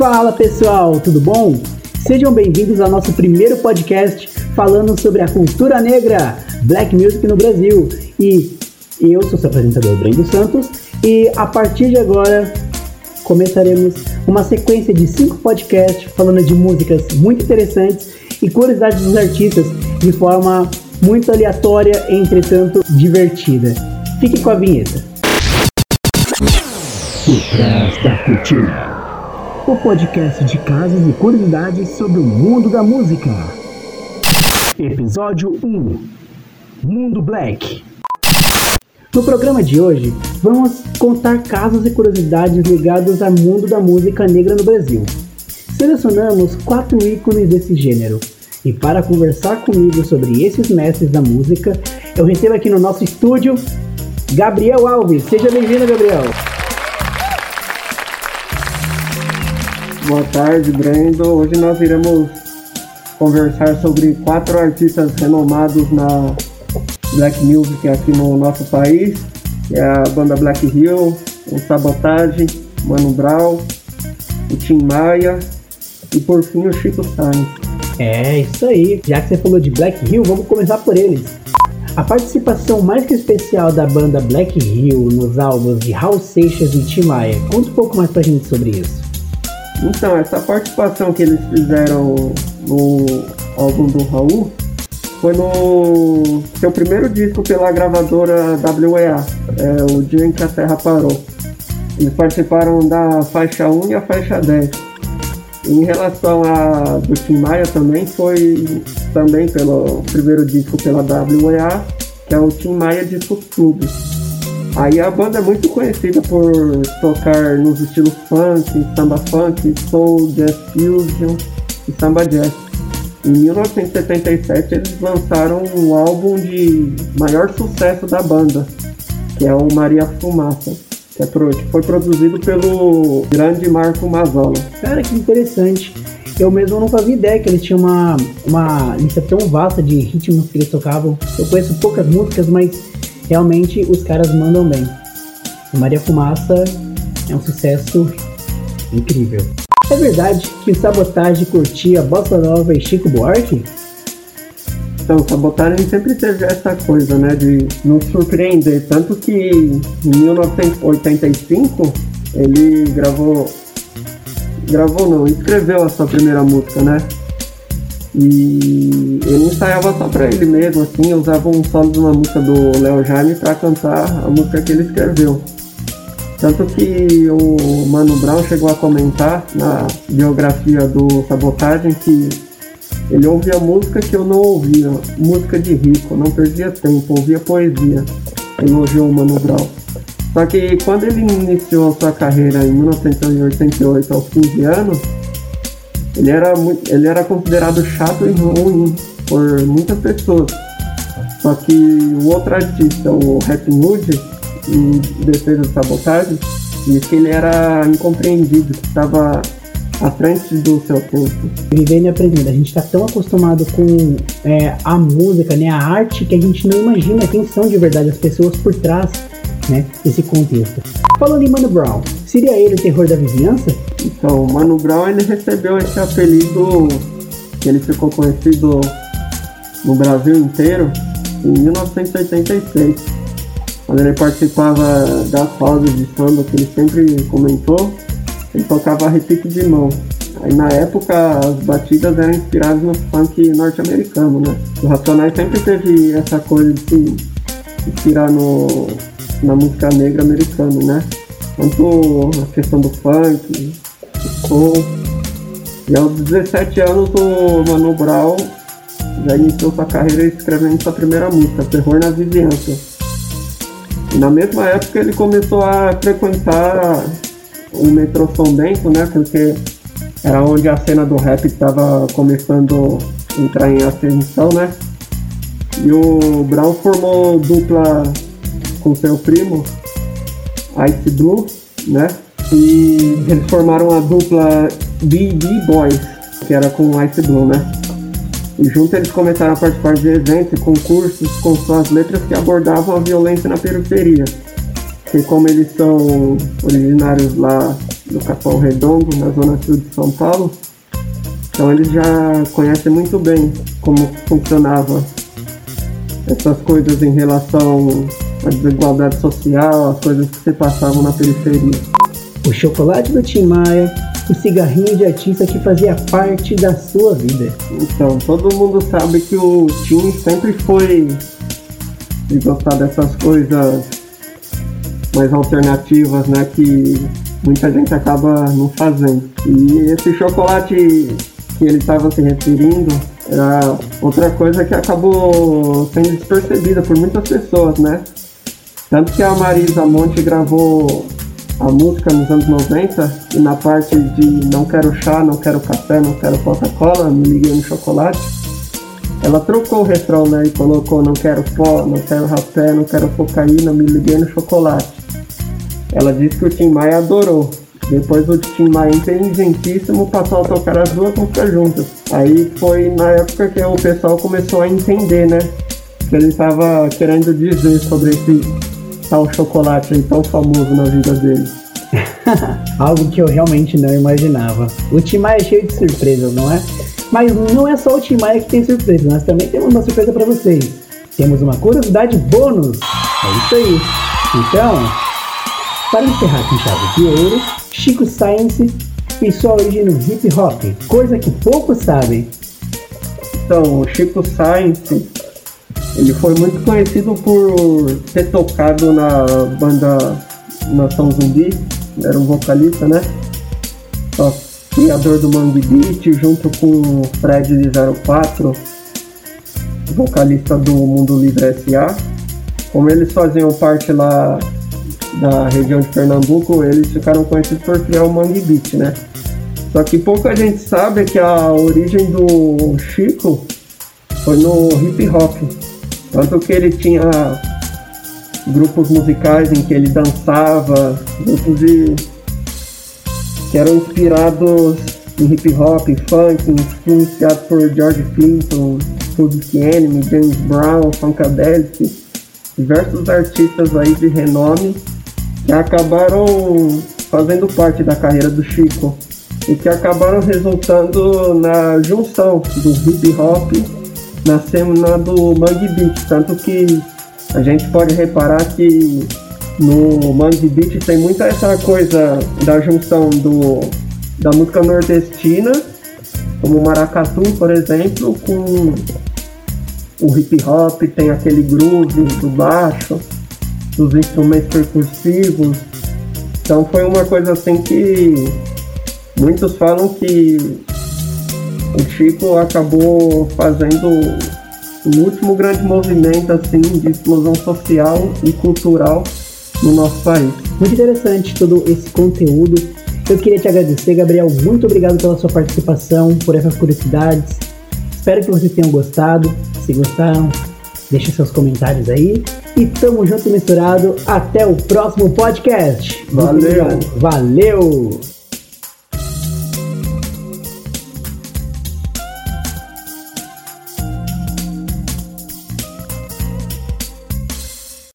Fala pessoal, tudo bom? Sejam bem-vindos ao nosso primeiro podcast falando sobre a cultura negra, Black Music no Brasil. E eu sou seu apresentador Brendo Santos e a partir de agora começaremos uma sequência de cinco podcasts falando de músicas muito interessantes e curiosidades dos artistas de forma muito aleatória, entretanto divertida. Fique com a vinheta. O podcast de casos e curiosidades sobre o mundo da música. Episódio 1 Mundo Black. No programa de hoje, vamos contar casos e curiosidades ligados ao mundo da música negra no Brasil. Selecionamos quatro ícones desse gênero. E para conversar comigo sobre esses mestres da música, eu recebo aqui no nosso estúdio Gabriel Alves. Seja bem-vindo, Gabriel. Boa tarde, Brendo. Hoje nós iremos conversar sobre quatro artistas renomados na Black Music aqui no nosso país, é a banda Black Hill, o Sabotage, Mano Brown, o Tim Maia e por fim o Chico Sainz. É, isso aí. Já que você falou de Black Hill, vamos começar por eles. A participação mais que especial da banda Black Hill nos álbuns de Raul Seixas e Tim Maia. Conta um pouco mais pra gente sobre isso. Então, essa participação que eles fizeram no álbum do Raul foi no seu primeiro disco pela gravadora WEA, é, O Dia em que a Terra Parou. Eles participaram da faixa 1 e a faixa 10. Em relação a do Tim Maia também foi também pelo primeiro disco pela WEA, que é o Tim Maia Disco Clube. Aí a banda é muito conhecida por tocar nos estilos funk, samba funk, soul, jazz fusion e samba jazz. Em 1977 eles lançaram o álbum de maior sucesso da banda, que é o Maria Fumaça, que, é pro, que foi produzido pelo grande Marco Mazzola. Cara, que interessante. Eu mesmo não fazia ideia que eles tinham uma, uma lista tão vasta de ritmos que eles tocavam. Eu conheço poucas músicas, mas realmente os caras mandam bem. Maria Fumaça é um sucesso incrível. É verdade que o Sabotagem curtia Bossa Nova e Chico Buarque? Então, o Sabotagem sempre teve essa coisa, né, de nos surpreender. Tanto que em 1985 ele gravou. Gravou não, escreveu a sua primeira música, né? E ele ensaiava só pra ele mesmo, assim, usava um solo de uma música do Léo Jaime pra cantar a música que ele escreveu. Tanto que o Mano Brown chegou a comentar na biografia do Sabotagem que ele ouvia música que eu não ouvia, música de rico, não perdia tempo, ouvia poesia. Elogiou o Mano Brown. Só que quando ele iniciou sua carreira em 1988, aos 15 anos, ele era, muito, ele era considerado chato e ruim por muitas pessoas. Só que o outro artista, o Happy Hood, em defesa do sabotagem, disse que ele era incompreendido, que estava à frente do seu tempo. Vivendo e aprendendo. A gente está tão acostumado com é, a música, né, a arte, que a gente não imagina quem são de verdade as pessoas por trás né, desse contexto. Falando em Mano Brown, seria ele o terror da vizinhança? Então, o Mano Brown ele recebeu esse apelido que ele ficou conhecido no Brasil inteiro em 1986 quando ele participava das pausas de samba que ele sempre comentou, ele tocava repique de mão. Aí na época as batidas eram inspiradas no funk norte-americano, né? O Racionais sempre teve essa coisa de se inspirar no, na música negra americana, né? Tanto a questão do funk, do soul. E aos 17 anos o Mano Brown já iniciou sua carreira escrevendo sua primeira música, Terror na Vizinhança e na mesma época ele começou a frequentar o metrô São Bento, né? Porque era onde a cena do rap estava começando a entrar em ascensão, né? E o Brown formou dupla com seu primo, Ice Blue, né? E eles formaram a dupla BB Boys, que era com Ice Blue, né? E juntos eles começaram a participar de eventos e concursos com suas letras que abordavam a violência na periferia. E como eles são originários lá do Capão Redondo, na zona sul de São Paulo. Então eles já conhecem muito bem como funcionava essas coisas em relação à desigualdade social, as coisas que se passavam na periferia. O chocolate do Tim Maia, o cigarrinho de artista que fazia parte da sua vida. Então, todo mundo sabe que o Tim sempre foi de gostar dessas coisas mais alternativas, né? Que muita gente acaba não fazendo. E esse chocolate que ele estava se referindo era outra coisa que acabou sendo despercebida por muitas pessoas, né? Tanto que a Marisa Monte gravou a música nos anos 90 e na parte de não quero chá, não quero café, não quero Coca-Cola, me liguei no chocolate, ela trocou o refrão, né? E colocou não quero pó, não quero rapé, não quero cocaína, me liguei no chocolate. Ela disse que o Tim Maia adorou. Depois o Tim Maia, inteligentíssimo, passou a tocar as duas músicas juntas. Aí foi na época que o pessoal começou a entender, né? Que ele estava querendo dizer sobre esse tal chocolate aí tão famoso na vida dele. Algo que eu realmente não imaginava. O Tim Maia é cheio de surpresas, não é? Mas não é só o Tim Maia que tem surpresa, nós também temos uma surpresa para vocês. Temos uma curiosidade bônus. É isso aí. Então, para encerrar com chave de ouro, Chico Science e sua origem no hip hop, coisa que poucos sabem. Então, o Chico Science, ele foi muito conhecido por ter tocado na banda Nação Zumbi, era um vocalista, né? Só criador do Mangue Beat, junto com o Fred 04, vocalista do Mundo Livre S.A. Como eles faziam parte lá da região de Pernambuco, eles ficaram conhecidos por criar o Mangue Beat, né? Só que pouca gente sabe que a origem do Chico foi no hip hop. Tanto que ele tinha grupos musicais em que ele dançava, grupos de que eram inspirados em hip hop, funk, influenciados por George Clinton, Public Enemy, James Brown, Funkadelic, diversos artistas aí de renome que acabaram fazendo parte da carreira do Chico e que acabaram resultando na junção do hip hop na cena do Mangue Beat, tanto que a gente pode reparar que no Mangue Beat tem muita essa coisa da junção do, da música nordestina, como maracatu, por exemplo, com o hip hop, tem aquele groove do baixo, dos instrumentos percussivos. Então foi uma coisa assim que muitos falam que o Chico acabou fazendo o último grande movimento assim de explosão social e cultural no nosso país. Muito interessante todo esse conteúdo. Eu queria te agradecer, Gabriel. Muito obrigado pela sua participação, por essas curiosidades. Espero que vocês tenham gostado. Se gostaram, deixe seus comentários aí. E tamo junto e misturado. Até o próximo podcast. Valeu! Valeu!